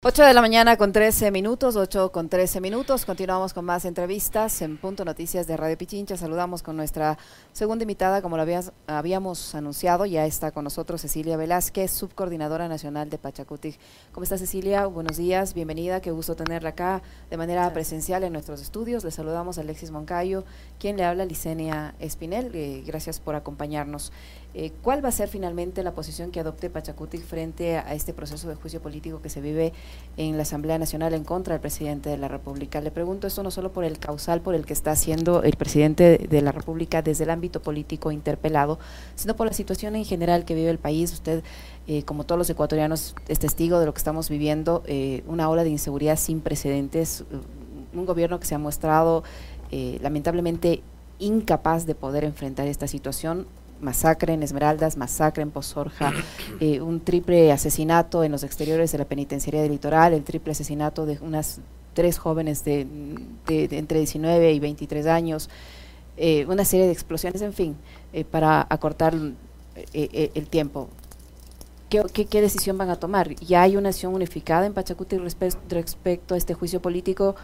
8 de la mañana con 13 minutos, 8 con 13 minutos. Continuamos con más entrevistas en Punto Noticias de Radio Pichincha. Saludamos con nuestra segunda invitada, como lo habíamos anunciado. Ya está con nosotros Cecilia Velázquez, subcoordinadora nacional de Pachacutic. ¿Cómo está Cecilia? Buenos días, bienvenida. Qué gusto tenerla acá de manera presencial en nuestros estudios. Le saludamos a Alexis Moncayo, quien le habla, Licenia Espinel. Eh, gracias por acompañarnos. Eh, ¿Cuál va a ser finalmente la posición que adopte Pachacutic frente a, este proceso de juicio político que se vive en la Asamblea Nacional en contra del presidente de la República? Le pregunto esto no solo por el causal por el que está haciendo el presidente de la República desde el ámbito político interpelado, sino por la situación en general que vive el país. Usted, eh, como todos los ecuatorianos, es testigo de lo que estamos viviendo, eh, una ola de inseguridad sin precedentes, un gobierno que se ha mostrado lamentablemente incapaz de poder enfrentar esta situación masacre en Esmeraldas, masacre en Pozorja, eh, un triple asesinato en los exteriores de la penitenciaría del litoral, el triple asesinato de unas tres jóvenes de, entre 19 y 23 años, eh, una serie de explosiones, en fin, eh, para acortar el tiempo. ¿Qué, ¿Qué, decisión van a tomar? ¿Ya hay una acción unificada en Pachacuti respecto a este juicio político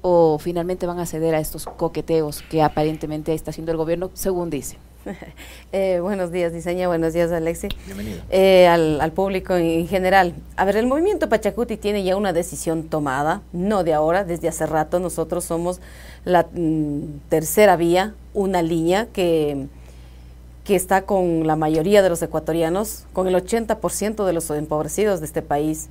o finalmente van a ceder a estos coqueteos que aparentemente está haciendo el gobierno, según dice? Eh, buenos días, Diseña. Buenos días, Alexi. Bienvenido. Eh, al, público en, general. A ver, el movimiento Pachacuti tiene ya una decisión tomada, no de ahora, desde hace rato. Nosotros somos la mm, tercera vía, una línea que, que está con la mayoría de los ecuatorianos, con el 80% de los empobrecidos de este país.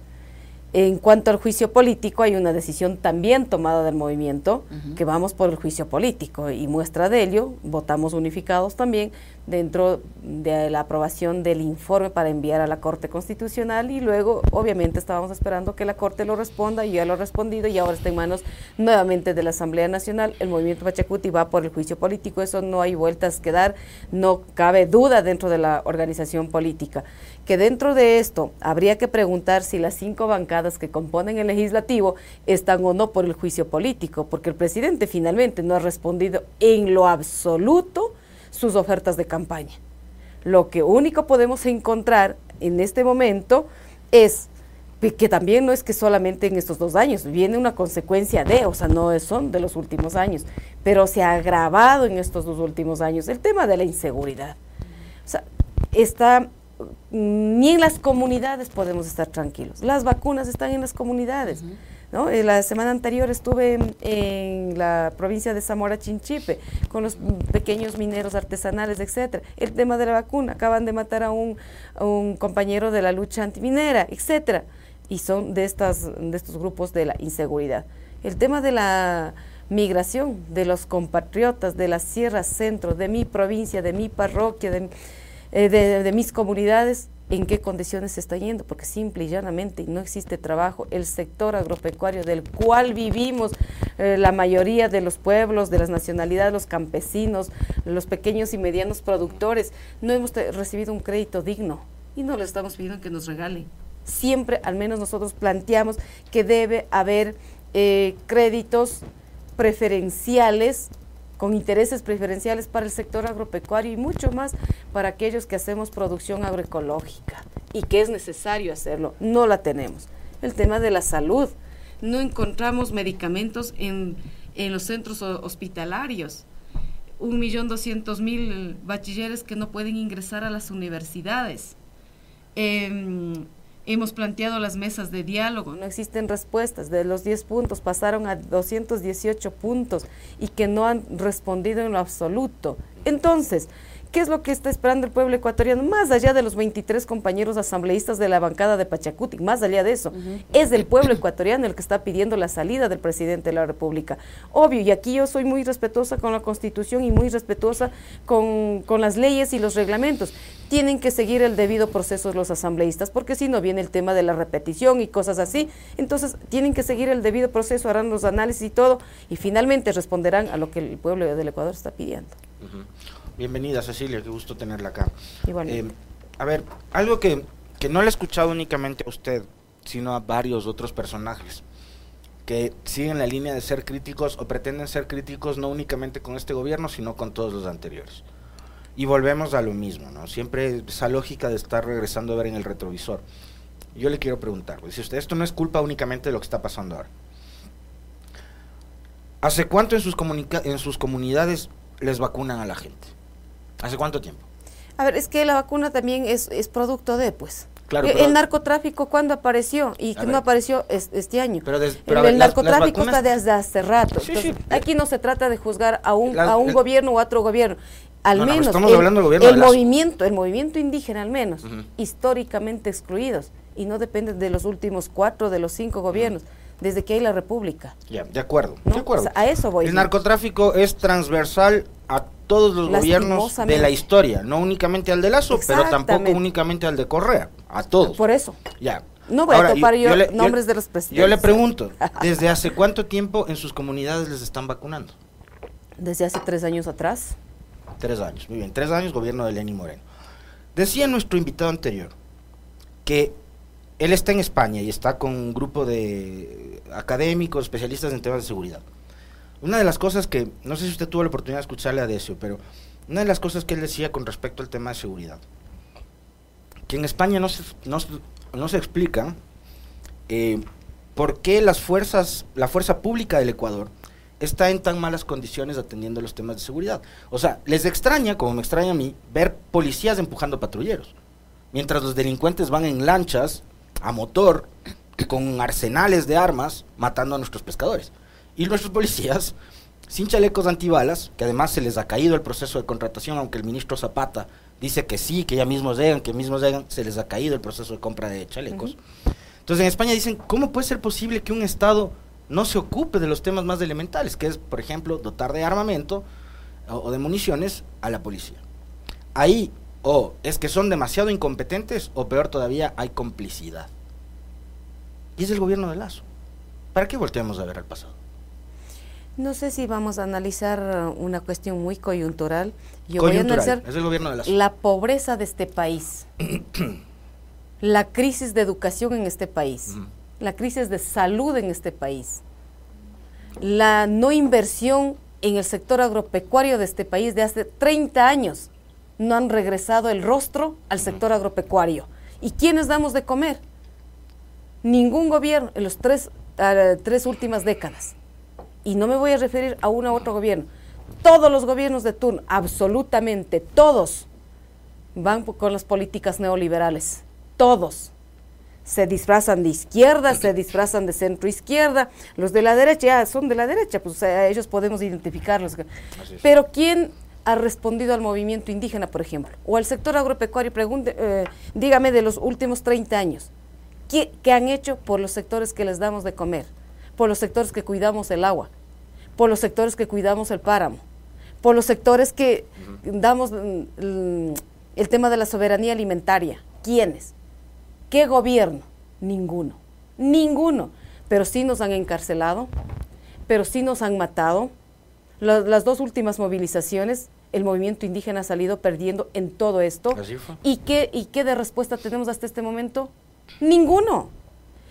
En cuanto al juicio político, hay una decisión también tomada del movimiento, que vamos por el juicio político y muestra de ello, votamos unificados también dentro de la aprobación del informe para enviar a la Corte Constitucional y luego obviamente estábamos esperando que la Corte lo responda y ya lo ha respondido y ahora está en manos nuevamente de la Asamblea Nacional. El movimiento Pachacuti va por el juicio político, eso no hay vueltas que dar, no cabe duda dentro de la organización política. Que dentro de esto habría que preguntar si las cinco bancadas que componen el legislativo están o no por el juicio político, porque el presidente finalmente no ha respondido en lo absoluto sus ofertas de campaña. Lo que único podemos encontrar en este momento es que también no es que solamente en estos dos años, viene una consecuencia de, o sea, no son de los últimos años, pero se ha agravado en estos dos últimos años el tema de la inseguridad. O sea, está, ni en las comunidades podemos estar tranquilos. Las vacunas están en las comunidades. ¿no? Eh, la semana anterior estuve en, la provincia de Zamora Chinchipe con los pequeños mineros artesanales, etcétera. El tema de la vacuna, acaban de matar a un, compañero de la lucha antiminera, etcétera. Y son de estas de estos grupos de la inseguridad. El tema de la migración de los compatriotas de la Sierra Centro, de mi provincia, de mi parroquia, de, eh, de mis comunidades, en qué condiciones se está yendo, porque simple y llanamente no existe trabajo. El sector agropecuario del cual vivimos eh, la mayoría de los pueblos, de las nacionalidades, los campesinos, los pequeños y medianos productores, no hemos recibido un crédito digno y no le estamos pidiendo que nos regalen. Siempre, al menos nosotros planteamos que debe haber eh, créditos preferenciales con intereses preferenciales para el sector agropecuario y mucho más para aquellos que hacemos producción agroecológica y que es necesario hacerlo. No la tenemos. El tema de la salud. No encontramos medicamentos en, los centros hospitalarios. Un millón doscientos mil bachilleres que no pueden ingresar a las universidades. Em, Hemos planteado las mesas de diálogo, no existen respuestas. De los 10 puntos pasaron a 218 puntos y que no han respondido en lo absoluto. Entonces, ¿Qué es lo que está esperando el pueblo ecuatoriano? Más allá de los 23 compañeros asambleístas de la bancada de Pachacuti, más allá de eso, es el pueblo ecuatoriano el que está pidiendo la salida del presidente de la República. Obvio, y aquí yo soy muy respetuosa con la Constitución y muy respetuosa con, con las leyes y los reglamentos. Tienen que seguir el debido proceso los asambleístas, porque si no viene el tema de la repetición y cosas así. Entonces, tienen que seguir el debido proceso, harán los análisis y todo, y finalmente responderán a lo que el pueblo del Ecuador está pidiendo. Bienvenida Cecilia, qué gusto tenerla acá. Eh, a ver, algo que, no le he escuchado únicamente a usted, sino a varios otros personajes que siguen la línea de ser críticos o pretenden ser críticos no únicamente con este gobierno, sino con todos los anteriores. Y volvemos a lo mismo, ¿no? Siempre esa lógica de estar regresando a ver en el retrovisor. Yo le quiero preguntar, dice usted, esto no es culpa únicamente de lo que está pasando ahora. ¿Hace cuánto en sus, en sus comunidades les vacunan a la gente? ¿Hace cuánto tiempo? A ver, es que la vacuna también es, es producto de, pues. Claro, eh, el narcotráfico, ¿cuándo apareció? Y que no apareció este año. Pero, el, narcotráfico está desde hace rato. aquí no se trata de juzgar a un, a un gobierno a otro gobierno. Al menos estamos el, hablando del gobierno el movimiento, el movimiento indígena al menos, históricamente excluidos y no depende de los últimos cuatro, de los cinco gobiernos desde que hay la República. Ya, de acuerdo, de acuerdo. a eso voy. El narcotráfico es transversal a todos los gobiernos de la historia, no únicamente al de Lazo, pero tampoco únicamente al de Correa, a todos. Por eso. Ya. No voy a topar yo, nombres de los presidentes. Yo le pregunto, ¿desde hace cuánto tiempo en sus comunidades les están vacunando? Desde hace tres años atrás. Tres años, muy bien, tres años gobierno de Lenín Moreno. Decía nuestro invitado anterior que él está en España y está con un grupo de académicos, especialistas en temas de seguridad. Una de las cosas que, no sé si usted tuvo la oportunidad de escucharle a Decio, pero una de las cosas que él decía con respecto al tema de seguridad, que en España no se, no, se explica eh, por qué las fuerzas, la fuerza pública del Ecuador está en tan malas condiciones atendiendo los temas de seguridad. O sea, les extraña, como me extraña a mí, ver policías empujando patrulleros, mientras los delincuentes van en lanchas a motor con arsenales de armas matando a nuestros pescadores. Y nuestros policías, sin chalecos antibalas, que además se les ha caído el proceso de contratación, aunque el ministro Zapata dice que sí, que ya mismos llegan, que mismos llegan, se les ha caído el proceso de compra de chalecos. Entonces en España dicen, ¿cómo puede ser posible que un Estado no se ocupe de los temas más elementales, que es, por ejemplo, dotar de armamento o, de municiones a la policía? Ahí o es que son demasiado incompetentes o peor todavía hay complicidad. Y es el gobierno de Lazo. ¿Para qué volteamos a ver al pasado? No sé si vamos a analizar una cuestión muy coyuntural. Yo voy a analizar es el gobierno de Lazo. la pobreza de este país, la crisis de educación en este país, la crisis de salud en este país, la no inversión en el sector agropecuario de este país de hace 30 años no han regresado el rostro al sector agropecuario. ¿Y quiénes damos de comer? Ningún gobierno en las tres, tres últimas décadas. Y no me voy a referir a uno u otro gobierno. Todos los gobiernos de turno, absolutamente todos, van con las políticas neoliberales. Todos se disfrazan de izquierda, se disfrazan de centro izquierda, los de la derecha ya son de la derecha, pues ellos podemos identificarlos. Pero ¿quién ha respondido al movimiento indígena, por ejemplo, o al sector agropecuario, pregunte, eh, dígame de los últimos 30 años, ¿qué, han hecho por los sectores que les damos de comer? Por los sectores que cuidamos el agua, por los sectores que cuidamos el páramo, por los sectores que damos mm, el tema de la soberanía alimentaria. ¿Quiénes? ¿Qué gobierno? Ninguno. Ninguno. Pero sí nos han encarcelado, pero sí nos han matado, las dos últimas movilizaciones, el movimiento indígena ha salido perdiendo en todo esto. ¿Y qué, ¿Y qué de respuesta tenemos hasta este momento? Ninguno.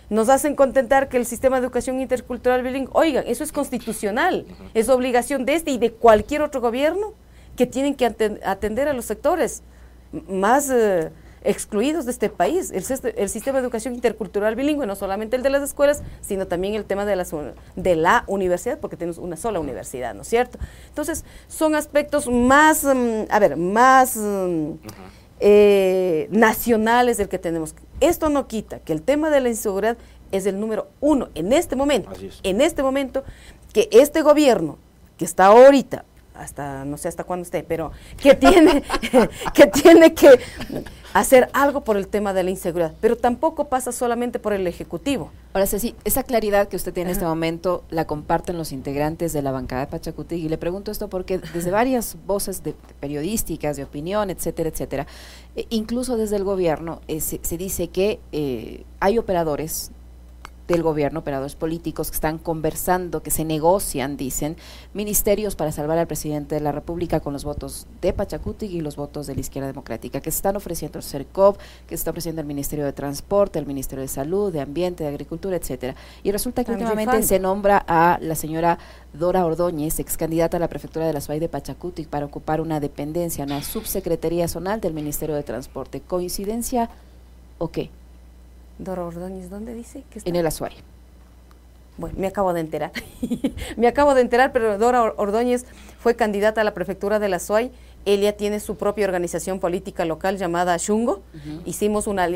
Nos hacen contentar que el sistema de educación intercultural bilingüe, oigan, eso es constitucional, es obligación de este y de cualquier otro gobierno que tienen que atender a los sectores más... Eh, excluidos de este país. El, el, sistema de educación intercultural bilingüe, no solamente el de las escuelas, sino también el tema de, las, de la universidad, porque tenemos una sola universidad, ¿no es cierto? Entonces, son aspectos más, mm, a ver, más mm, eh, nacionales del que tenemos. Esto no quita que el tema de la inseguridad es el número uno en este momento, en este momento, que este gobierno que está ahorita hasta no sé hasta cuándo esté, pero que tiene que tiene que hacer algo por el tema de la inseguridad, pero tampoco pasa solamente por el ejecutivo. Ahora sí, esa claridad que usted tiene en este momento la comparten los integrantes de la bancada de Pachacuti y le pregunto esto porque desde varias voces de, periodísticas, de opinión, etcétera, etcétera, eh, incluso desde el gobierno eh, se, dice que eh, hay operadores del gobierno, operadores políticos que están conversando, que se negocian, dicen, ministerios para salvar al presidente de la República con los votos de Pachacuti y los votos de la izquierda democrática, que se están ofreciendo el CERCOP, que se está ofreciendo el Ministerio de Transporte, el Ministerio de Salud, de Ambiente, de Agricultura, etcétera. Y resulta que últimamente se nombra a la señora Dora Ordóñez, ex candidata a la prefectura de la SUAY de Pachacuti, para ocupar una dependencia, una subsecretaría zonal del Ministerio de Transporte. ¿Coincidencia o qué? Dora Ordóñez, ¿dónde dice? Que está? En el Azuay. Bueno, me acabo de enterar. me acabo de enterar, pero Dora Ordóñez fue candidata a la prefectura de la SUAY. Ella tiene su propia organización política local llamada Shungo. Hicimos una,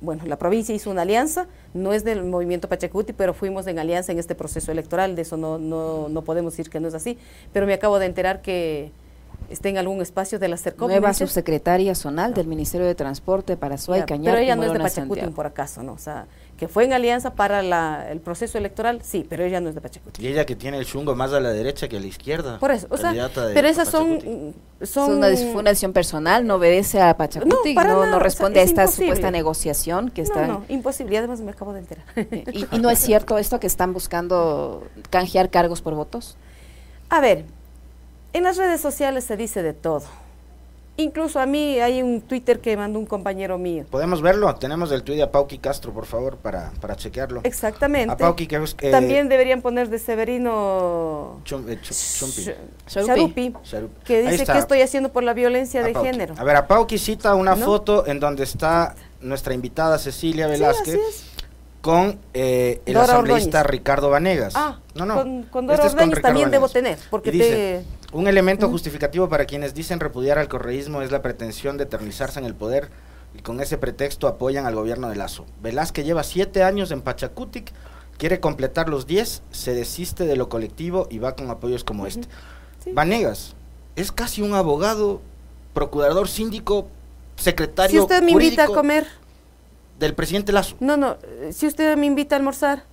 bueno, la provincia hizo una alianza, no es del movimiento Pachacuti, pero fuimos en alianza en este proceso electoral. De eso no, no, no podemos decir que no es así. Pero me acabo de enterar que esté en algún espacio de la CERCOP. Nueva subsecretaria zonal del Ministerio de Transporte para Suay, Cañar. Pero ella no es de Pachacuti por acaso, ¿no? O sea, que fue en alianza para la, el proceso electoral, sí, pero ella no es de Pachacuti. Y ella que tiene el chungo más a la derecha que a la izquierda. Por eso, o sea, pero esas son, son... una, fue una decisión personal, no obedece a Pachacuti, no, no, responde a esta supuesta negociación que está... No, no, imposible, además me acabo de enterar. ¿Y, ¿Y no es cierto esto que están buscando canjear cargos por votos? A ver, en las redes sociales se dice de todo. Incluso a mí hay un Twitter que mandó un compañero mío. ¿Podemos verlo? Tenemos el tweet de Pauqui Castro, por favor, para, para chequearlo. Exactamente. A Pauqui, que, eh, También deberían poner de Severino eh, Charupi, que dice que estoy haciendo por la violencia de género. A ver, a Pauqui cita una foto en donde está nuestra invitada Cecilia Velázquez con eh, el asambleísta Ricardo Vanegas. Ah, no, no. Con, con Dora este también debo tener, porque te un elemento justificativo para quienes dicen repudiar al correísmo es la pretensión de eternizarse en el poder y con ese pretexto apoyan al gobierno de Lazo. Velázquez lleva siete años en Pachacutic, quiere completar los diez, se desiste de lo colectivo y va con apoyos como este. Vanegas es casi un abogado, procurador síndico, secretario. Si usted me invita a comer. Del presidente Lazo. No, no, si usted me invita a almorzar,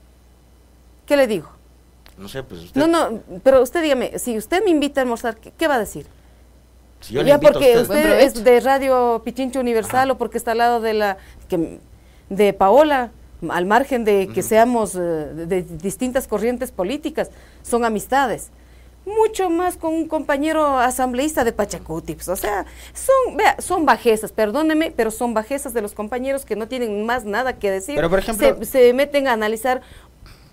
¿qué le digo? No sé, pues usted... No, no, pero usted dígame, si usted me invita a almorzar, ¿qué, va a decir? Si yo ya porque usted, es de Radio Pichincho Universal o porque está al lado de la que, de Paola, al margen de que seamos eh, de, distintas corrientes políticas, son amistades. Mucho más con un compañero asambleísta de Pachacuti. Pues, o sea, son, vea, son bajezas, perdóneme, pero son bajezas de los compañeros que no tienen más nada que decir. Pero por ejemplo. Se, se meten a analizar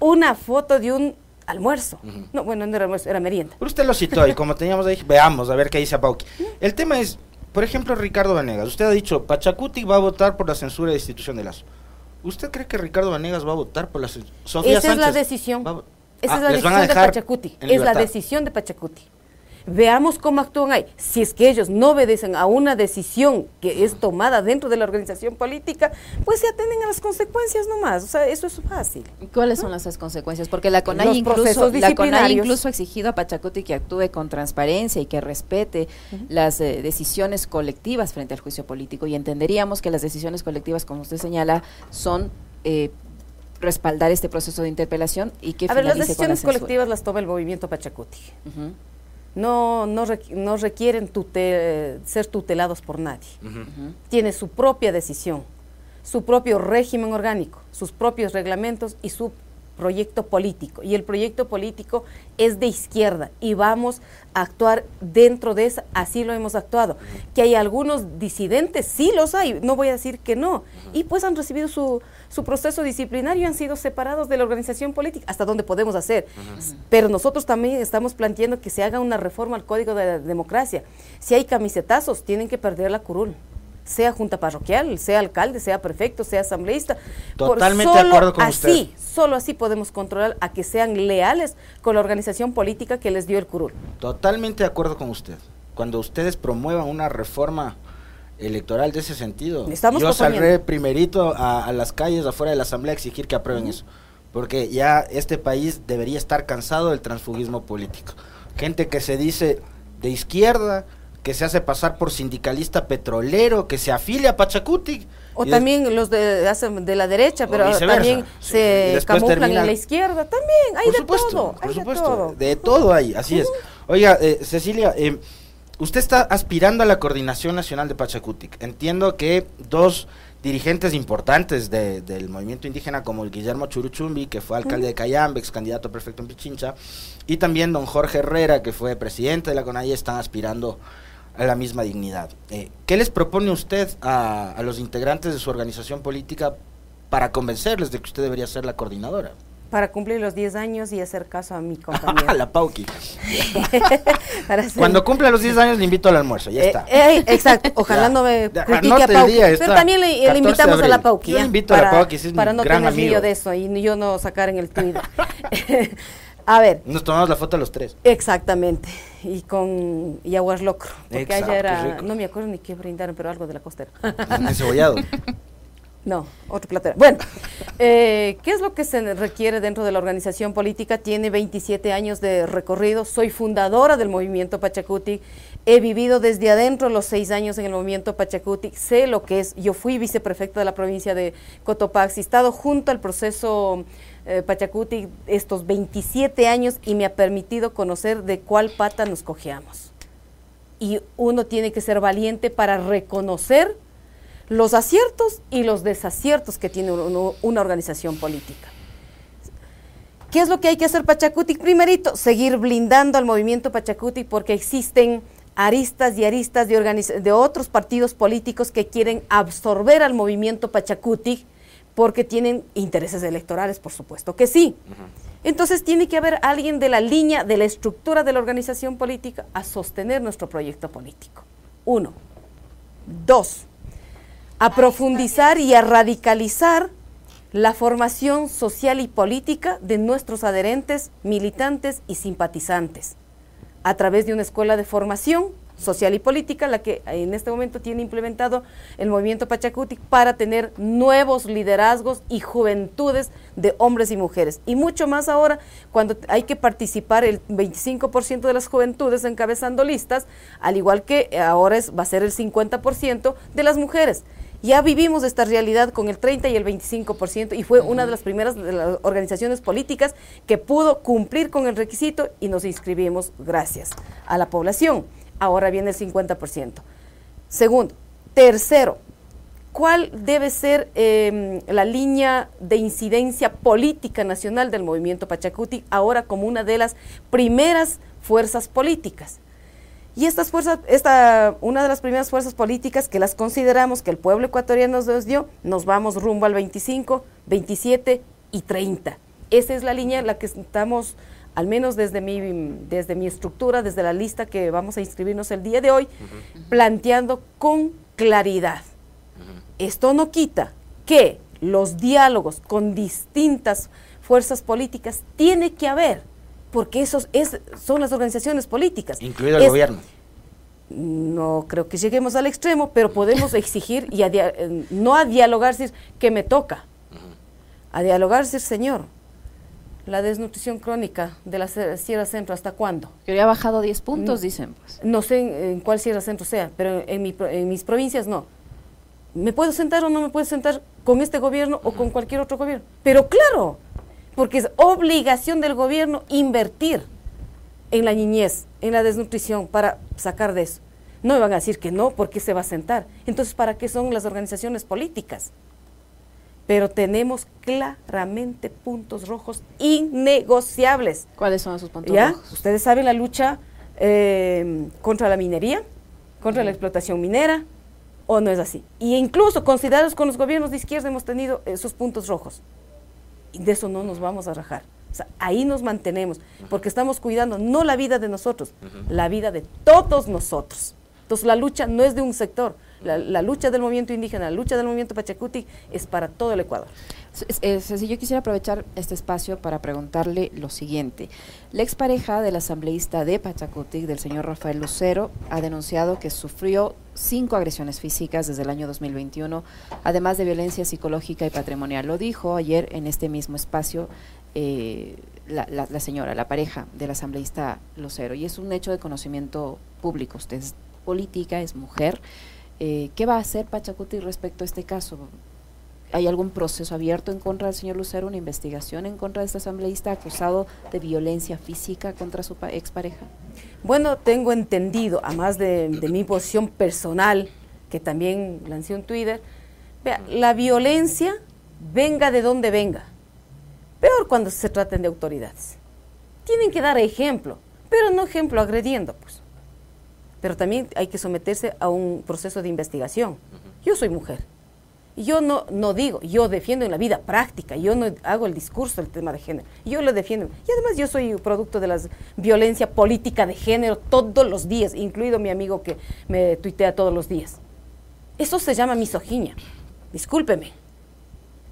una foto de un almuerzo. No, bueno, no era almuerzo, era merienda. Pero usted lo citó y como teníamos ahí, veamos a ver qué dice Pauqui. El tema es, por ejemplo, Ricardo Vanegas. Usted ha dicho, Pachacuti va a votar por la censura de institución de Lazo. ¿Usted cree que Ricardo Vanegas va a votar por la censura? Esa es la decisión. Esa es la decisión de Pachacuti. Es la decisión de Pachacuti veamos cómo actúan ahí. Si es que ellos no obedecen a una decisión que es tomada dentro de la organización política, pues se atenden a las consecuencias nomás. O sea, eso es fácil. ¿Cuáles son esas consecuencias? Porque la CONAI, incluso, la CONAI incluso ha exigido a Pachacuti que actúe con transparencia y que respete las eh, decisiones colectivas frente al juicio político. Y entenderíamos que las decisiones colectivas, como usted señala, son... Eh, respaldar este proceso de interpelación y que a ver las decisiones colectivas las toma el movimiento Pachacuti no, no, no requieren ser tutelados por nadie. Tiene su propia decisión, su propio régimen orgánico, sus propios reglamentos y su proyecto político. Y el proyecto político es de izquierda y vamos a actuar dentro de eso, así lo hemos actuado. Que hay algunos disidentes, sí los hay, no voy a decir que no. Y pues han recibido su, su proceso disciplinario y han sido separados de la organización política, hasta donde podemos hacer. Pero nosotros también estamos planteando que se haga una reforma al Código de la Democracia. Si hay camisetazos, tienen que perder la curul sea junta parroquial, sea alcalde, sea prefecto, sea asambleísta. Totalmente de acuerdo con así, Solo así podemos controlar a que sean leales con la organización política que les dio el curul. Totalmente de acuerdo con usted. Cuando ustedes promuevan una reforma electoral de ese sentido, yo saldré primerito a, las calles afuera de la asamblea a exigir que aprueben eso. Porque ya este país debería estar cansado del transfugismo político. Gente que se dice de izquierda, que se hace pasar por sindicalista petrolero, que se afilia a Pachacuti. O también los de, de la derecha, pero también se camuflan en la izquierda. También, hay de todo. Por supuesto, de todo. hay, así es. Oiga, eh, Cecilia, eh, usted está aspirando a la coordinación nacional de Pachacutic. Entiendo que dos dirigentes importantes del movimiento indígena como el Guillermo Churuchumbi, que fue alcalde de Cayambe, ex candidato perfecto en Pichincha, y también don Jorge Herrera, que fue presidente de la CONAIE, están aspirando a la misma dignidad. Eh, ¿Qué les propone usted a, los integrantes de su organización política para convencerles de que usted debería ser la coordinadora? para cumplir los 10 años y hacer caso a mi compañero. la Pauqui. Cuando cumpla los 10 años le invito al almuerzo, ya eh, está. Eh, exacto, ojalá no me critique a Pauqui. Pero también le, invitamos a la Pauqui. Yo le invito a la Pauqui, es Para no tener lío de eso y yo no sacar en el Twitter. A ver. Nos tomamos la foto los tres. Exactamente. Y con y aguas locro. Porque allá era, no me acuerdo ni qué brindaron, pero algo de la costera. Encebollado. No, otro platero. Bueno, eh, ¿qué es lo que se requiere dentro de la organización política? Tiene 27 años de recorrido, soy fundadora del movimiento Pachacuti, he vivido desde adentro los seis años en el movimiento Pachacuti, sé lo que es, yo fui viceprefecta de la provincia de Cotopaxi, he estado junto al proceso eh, Pachacuti estos 27 años y me ha permitido conocer de cuál pata nos cojeamos. Y uno tiene que ser valiente para reconocer los aciertos y los desaciertos que tiene una organización política. ¿Qué es lo que hay que hacer Pachacuti? Primerito, seguir blindando al movimiento Pachacuti porque existen aristas y aristas de, de otros partidos políticos que quieren absorber al movimiento Pachacuti porque tienen intereses electorales, por supuesto que sí. Entonces tiene que haber alguien de la línea, de la estructura de la organización política a sostener nuestro proyecto político. Uno. Dos, a profundizar y a radicalizar la formación social y política de nuestros adherentes, militantes y simpatizantes, a través de una escuela de formación social y política, la que en este momento tiene implementado el movimiento Pachacuti para tener nuevos liderazgos y juventudes de hombres y mujeres. Y mucho más ahora, cuando hay que participar el 25% de las juventudes encabezando listas, al igual que ahora es, va a ser el 50% de las mujeres. Ya vivimos esta realidad con el 30 y el 25% y fue una de las primeras de las organizaciones políticas que pudo cumplir con el requisito y nos inscribimos gracias a la población. Ahora viene el 50%. Segundo, tercero, ¿cuál debe ser em, la línea de incidencia política nacional del movimiento Pachacuti ahora como una de las primeras fuerzas políticas? Y estas fuerzas, esta, una de las primeras fuerzas políticas que las consideramos que el pueblo ecuatoriano nos dio, nos vamos rumbo al 25, 27 y 30. Esa es la línea en la que estamos, al menos desde mi, desde mi estructura, desde la lista que vamos a inscribirnos el día de hoy, planteando con claridad. Esto no quita que los diálogos con distintas fuerzas políticas tiene que haber porque esos es, son las organizaciones políticas. Incluido el gobierno. No creo que lleguemos al extremo, pero podemos exigir y eh, no a dialogar si que me toca, a dialogar si señor, la desnutrición crónica de la Sierra Centro, ¿hasta cuándo? Que había bajado 10 puntos, dicen. Pues. No sé en, cuál Sierra Centro sea, pero en, mi, en mis provincias no. ¿Me puedo sentar o no me puedo sentar con este gobierno o con cualquier otro gobierno? Pero claro, porque es obligación del gobierno invertir en la niñez, en la desnutrición, para sacar de eso. No me van a decir que no, porque se va a sentar. Entonces, ¿para qué son las organizaciones políticas? Pero tenemos claramente puntos rojos innegociables. ¿Cuáles son esos puntos rojos? Ustedes saben la lucha eh, contra la minería, contra la explotación minera, o no es así. Y incluso considerados con los gobiernos de izquierda hemos tenido esos puntos rojos y de eso no nos vamos a rajar. O sea, ahí nos mantenemos, porque estamos cuidando no la vida de nosotros, la vida de todos nosotros. Entonces la lucha no es de un sector, la, lucha del movimiento indígena, la lucha del movimiento Pachacuti es para todo el Ecuador. Si yo quisiera aprovechar este espacio para preguntarle lo siguiente. La expareja del asambleísta de Pachacuti, del señor Rafael Lucero, ha denunciado que sufrió cinco agresiones físicas desde el año 2021, además de violencia psicológica y patrimonial. Lo dijo ayer en este mismo espacio eh, la, señora, la pareja del asambleísta Lucero, y es un hecho de conocimiento público. Usted es política, es mujer. Eh, ¿Qué va a hacer Pachacuti respecto a este caso? ¿Hay algún proceso abierto en contra del señor Lucero, una investigación en contra de este asambleísta acusado de violencia física contra su expareja? Bueno, tengo entendido, además de, de mi posición personal, que también lancé un Twitter, vea, la violencia venga de donde venga, peor cuando se traten de autoridades. Tienen que dar ejemplo, pero no ejemplo agrediendo, pues. Pero también hay que someterse a un proceso de investigación. Yo soy mujer Yo no, no digo, yo defiendo en la vida práctica, yo no hago el discurso del tema de género, yo lo defiendo. Y además yo soy producto de la violencia política de género todos los días, incluido mi amigo que me tuitea todos los días. Eso se llama misoginia, discúlpeme.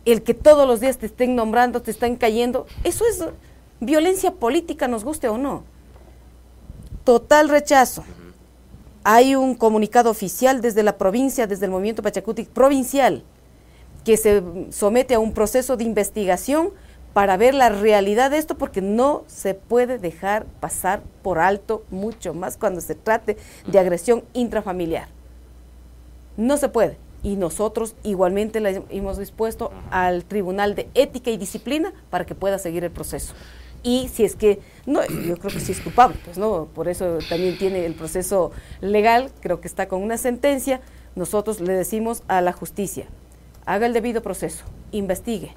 El que todos los días te estén nombrando, te están cayendo, eso es violencia política, nos guste o no. Total rechazo hay un comunicado oficial desde la provincia, desde el movimiento Pachacuti provincial, que se somete a un proceso de investigación para ver la realidad de esto, porque no se puede dejar pasar por alto mucho más cuando se trate de agresión intrafamiliar. No se puede. Y nosotros igualmente le hemos dispuesto al Tribunal de Ética y Disciplina para que pueda seguir el proceso y si es que, no, yo creo que sí es culpable, pues no, por eso también tiene el proceso legal, creo que está con una sentencia, nosotros le decimos a la justicia, haga el debido proceso, investigue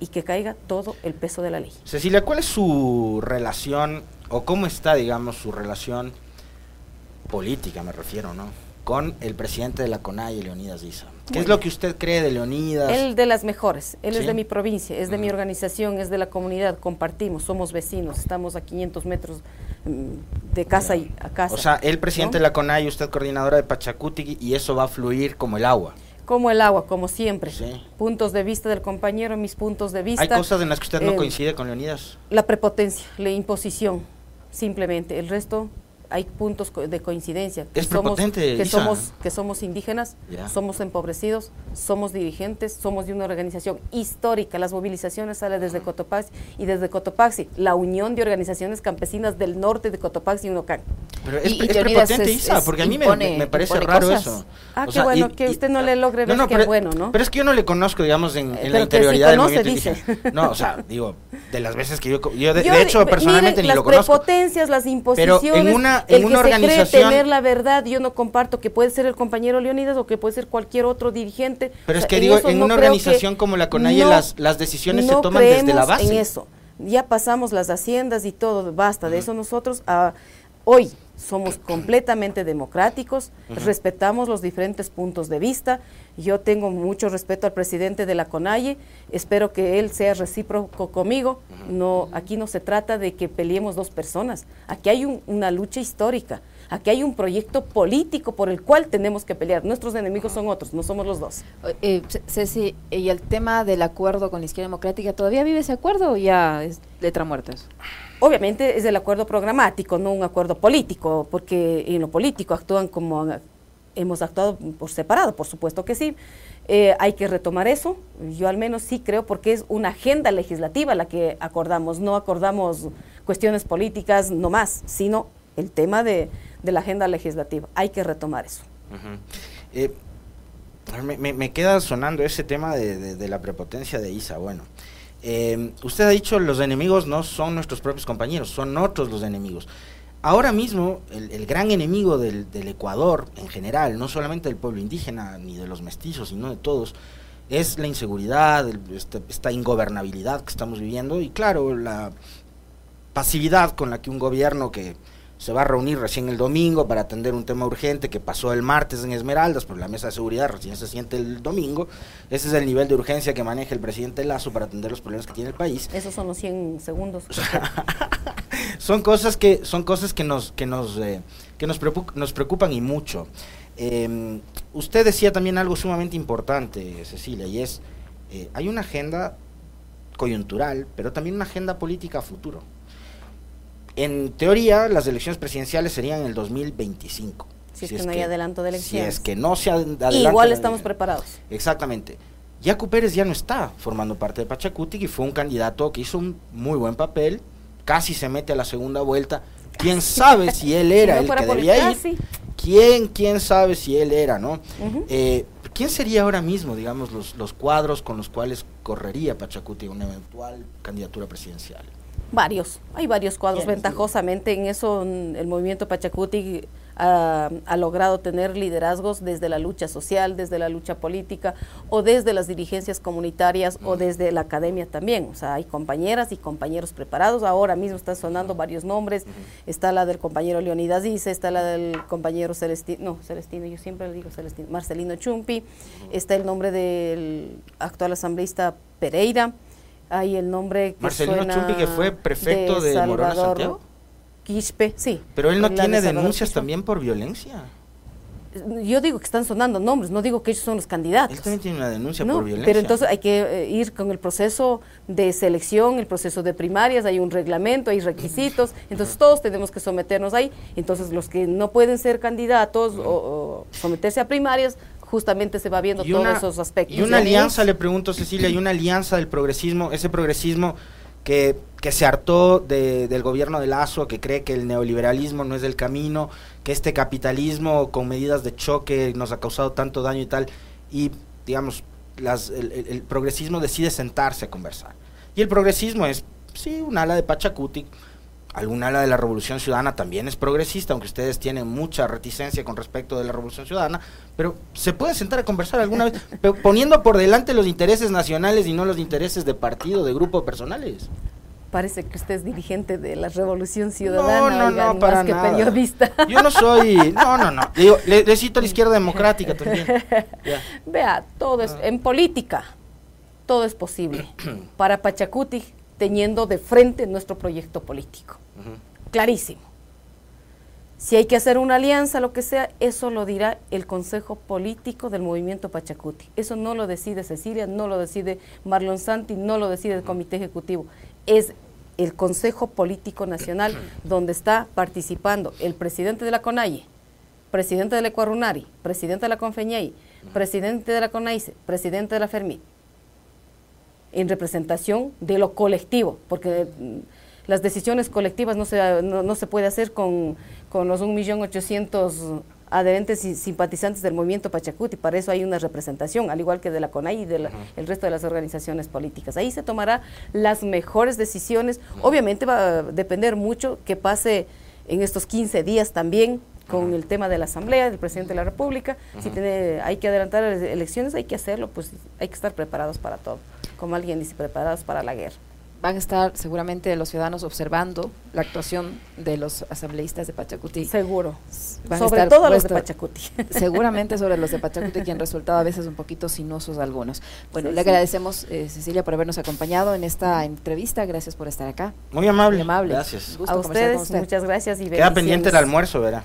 y que caiga todo el peso de la ley. Cecilia, ¿cuál es su relación o cómo está, digamos, su relación política, me refiero, ¿no? Con el presidente de la CONAI, Leonidas Diza. ¿Qué es lo que usted cree de Leonidas? Él de las mejores, él es de mi provincia, es de mi organización, es de la comunidad, compartimos, somos vecinos, estamos a 500 metros mm, de casa y a casa. O sea, el presidente de la CONAI, usted coordinadora de Pachacuti y eso va a fluir como el agua. Como el agua, como siempre. Puntos de vista del compañero, mis puntos de vista. ¿Hay cosas en las que usted no eh, coincide con Leonidas? La prepotencia, la imposición, simplemente. El resto hay puntos de coincidencia. Es somos, que somos que somos indígenas, somos empobrecidos, somos dirigentes, somos de una organización histórica. Las movilizaciones salen desde Cotopaxi y desde Cotopaxi, la unión de organizaciones campesinas del norte de Cotopaxi y Unocán. Pero es, prepotente, Isa, porque a mí me, parece raro eso. Ah, qué bueno, que usted no le logre ver que es bueno, ¿no? Pero es que yo no le conozco, digamos, en, la interioridad del movimiento dice. No, o sea, digo, de las veces que yo... Yo, de, hecho, personalmente ni lo conozco. Las prepotencias, las imposiciones... Pero en una en una que organización. Se cree tener la verdad, yo no comparto que puede ser el compañero Leonidas o que puede ser cualquier otro dirigente. Pero es que digo, en una organización como la CONAIE las, las decisiones se toman desde la base. En eso. Ya pasamos las haciendas y todo, basta de eso nosotros. a hoy somos completamente democráticos, respetamos los diferentes puntos de vista. Yo tengo mucho respeto al presidente de la CONAIE, espero que él sea recíproco conmigo. No, aquí no se trata de que peleemos dos personas, aquí hay una lucha histórica, aquí hay un proyecto político por el cual tenemos que pelear. Nuestros enemigos son otros, no somos los dos. Eh, Ceci, ¿y el tema del acuerdo con la izquierda democrática, todavía vive ese acuerdo o ya es letra muerta eso? Obviamente es el acuerdo programático, no un acuerdo político, porque en lo político actúan como hemos actuado por separado, por supuesto que sí. Eh, hay que retomar eso, yo al menos sí creo, porque es una agenda legislativa la que acordamos, no acordamos cuestiones políticas no más, sino el tema de, la agenda legislativa. Hay que retomar eso. Eh, me, queda sonando ese tema de, de la prepotencia de Isa. Bueno, eh, usted ha dicho los enemigos no son nuestros propios compañeros, son otros los enemigos. Ahora mismo el, gran enemigo del, Ecuador en general, no solamente del pueblo indígena ni de los mestizos, sino de todos, es la inseguridad, este, esta ingobernabilidad que estamos viviendo y claro, la pasividad con la que un gobierno que se va a reunir recién el domingo para atender un tema urgente que pasó el martes en Esmeraldas, pero la mesa de seguridad recién se siente el domingo. Ese es el nivel de urgencia que maneja el presidente Lazo para atender los problemas que tiene el país. Esos son los 100 segundos. son cosas que son cosas que nos que nos eh, que nos, nos preocupan y mucho. Em, usted decía también algo sumamente importante, Cecilia, y es eh, hay una agenda coyuntural, pero también una agenda política a futuro en teoría, las elecciones presidenciales serían en el 2025. Si, es, que no hay adelanto de elecciones. Si es que no se adelanta. Igual estamos preparados. Exactamente. Yacu Pérez ya no está formando parte de Pachacuti y fue un candidato que hizo un muy buen papel, casi se mete a la segunda vuelta. ¿Quién sabe si él era el que debía ir? ¿Quién, ¿Quién sabe si él era, no? Eh, ¿Quién sería ahora mismo, digamos, los, los cuadros con los cuales correría Pachacuti una eventual candidatura presidencial? Varios, hay varios cuadros. Ventajosamente en eso el movimiento Pachacuti ha, logrado tener liderazgos desde la lucha social, desde la lucha política o desde las dirigencias comunitarias o desde la academia también. O sea, hay compañeras y compañeros preparados. Ahora mismo están sonando varios nombres. Está la del compañero Leonidas Dice, está la del compañero Celestino, no, Celestino, yo siempre le digo Celestino, Marcelino Chumpi. Está el nombre del actual asambleísta Pereira. Hay el nombre que Marcelino Chumpi, que fue prefecto de, de Morona Santiago. Quispe, sí. Pero él no tiene denuncias también por violencia. Yo digo que están sonando nombres, no digo que ellos son los candidatos. Él también tiene una denuncia por violencia. Pero entonces hay que eh, ir con el proceso de selección, el proceso de primarias, hay un reglamento, hay requisitos, entonces todos tenemos que someternos ahí. Entonces los que no pueden ser candidatos o, someterse a primarias, justamente se va viendo todos esos aspectos. Y una alianza, le pregunto Cecilia, hay una alianza del progresismo, ese progresismo que, que se hartó de, del gobierno de Lazo, que cree que el neoliberalismo no es el camino, que este capitalismo con medidas de choque nos ha causado tanto daño y tal, y digamos, las, el, el, progresismo decide sentarse a conversar. Y el progresismo es, sí, un ala de Pachacuti, algún ala de la Revolución Ciudadana también es progresista, aunque ustedes tienen mucha reticencia con respecto de la Revolución Ciudadana, pero se puede sentar a conversar alguna vez, poniendo por delante los intereses nacionales y no los intereses de partido, de grupo personales. Parece que usted es dirigente de la Revolución Ciudadana, no, no, no, para más que periodista. Yo no soy, no, no, no. Digo, le, cito a la izquierda democrática también. Vea, todo es, en política, todo es posible. para Pachacuti, teniendo de frente nuestro proyecto político. Clarísimo. Si hay que hacer una alianza, lo que sea, eso lo dirá el Consejo Político del Movimiento Pachacuti. Eso no lo decide Cecilia, no lo decide Marlon Santi, no lo decide el Comité Ejecutivo. Es el Consejo Político Nacional donde está participando el presidente de la CONAIE, presidente de la Ecuarunari, presidente de la Confeñay, presidente de la CONAICE, presidente de la FERMIT en representación de lo colectivo, porque mm, las decisiones colectivas no se, no, se puede hacer con, con los 1.800.000 adherentes y simpatizantes del movimiento Pachacuti, para eso hay una representación, al igual que de la CONAI y del resto de las organizaciones políticas. Ahí se tomará las mejores decisiones, obviamente va a depender mucho que pase en estos 15 días también con el tema de la Asamblea, del presidente de la República, si tiene, hay que adelantar las elecciones, hay que hacerlo, pues hay que estar preparados para todo como alguien dice, preparados para la guerra. Van a estar seguramente los ciudadanos observando la actuación de los asambleístas de Pachacuti. Seguro. sobre todo los de Pachacuti. Seguramente sobre los de Pachacuti, que han resultado a veces un poquito sinuosos algunos. Bueno, le agradecemos, eh, Cecilia, por habernos acompañado en esta entrevista. Gracias por estar acá. Muy amable. Muy amable. Gracias. a ustedes, muchas gracias. Y Queda pendiente el almuerzo, ¿verdad?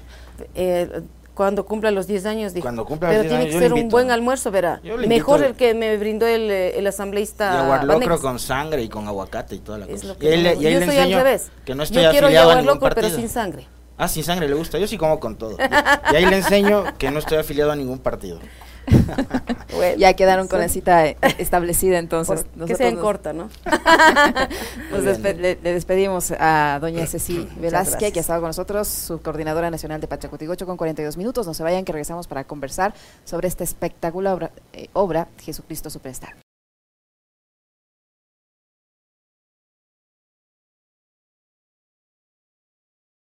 Eh, cuando cumpla los 10 años, dijo. Cuando cumpla Pero tiene que ser un buen almuerzo, verá. Mejor el que me brindó el, el asambleísta. Yaguarlocro con sangre y con aguacate y toda la cosa. y ahí le, yo soy al revés. Que no estoy yo quiero yaguarlocro, pero sin sangre. Ah, sin sangre le gusta. Yo sí como con todo. y ahí le enseño que no estoy afiliado a ningún partido. ya quedaron con la cita eh, establecida entonces. que sea en corta, ¿no? le, despedimos a doña Ceci Velázquez, que ha estado con nosotros, su coordinadora nacional de Pachacutigocho con 42 minutos. No se vayan, que regresamos para conversar sobre esta espectacular obra, eh, obra Jesucristo Superstar.